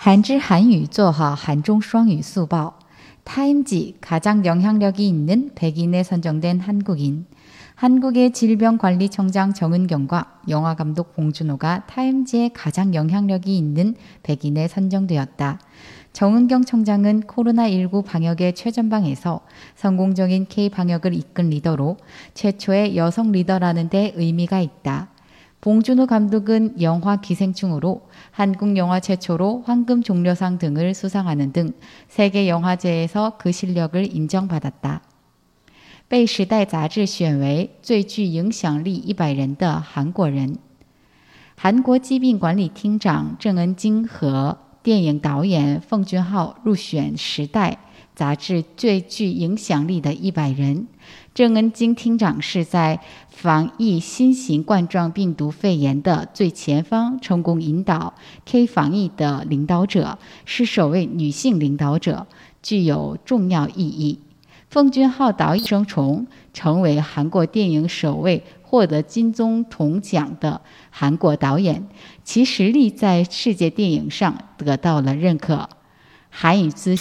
한지 한유 做好 한중 双语 速报. 타임지 가장 영향력이 있는 100인에 선정된 한국인. 한국의 질병관리청장 정은경과 영화감독 봉준호가 타임지에 가장 영향력이 있는 100인에 선정되었다. 정은경 청장은 코로나19 방역의 최전방에서 성공적인 K 방역을 이끈 리더로 최초의 여성 리더라는 데 의미가 있다. 봉준호 감독은 영화 기생충으로 한국 영화 최초로 황금 종려상 등을 수상하는 등 세계 영화제에서 그 실력을 인정받았다. 被时代杂志选为最具影响力一百人的韩国人。韩国疾病管理厅长郑恩京和 电影导演奉俊昊入选《时代》杂志最具影响力的一百人。郑恩京厅长是在防疫新型冠状病毒肺炎的最前方成功引导 K 防疫的领导者，是首位女性领导者，具有重要意义。奉俊昊导演生虫成为韩国电影首位获得金棕榈奖的韩国导演，其实力在世界电影上得到了认可。韩语资。